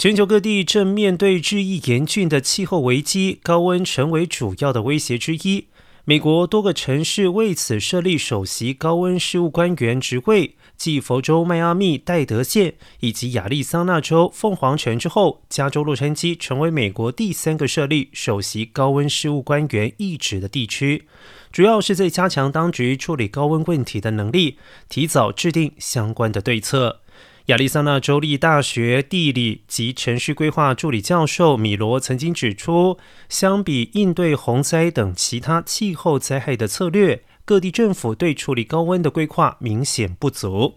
全球各地正面对日益严峻的气候危机，高温成为主要的威胁之一。美国多个城市为此设立首席高温事务官员职位，继佛州迈阿密戴德县以及亚利桑那州凤凰城之后，加州洛杉矶成为美国第三个设立首席高温事务官员一职的地区，主要是在加强当局处理高温问题的能力，提早制定相关的对策。亚利桑那州立大学地理及城市规划助理教授米罗曾经指出，相比应对洪灾等其他气候灾害的策略，各地政府对处理高温的规划明显不足。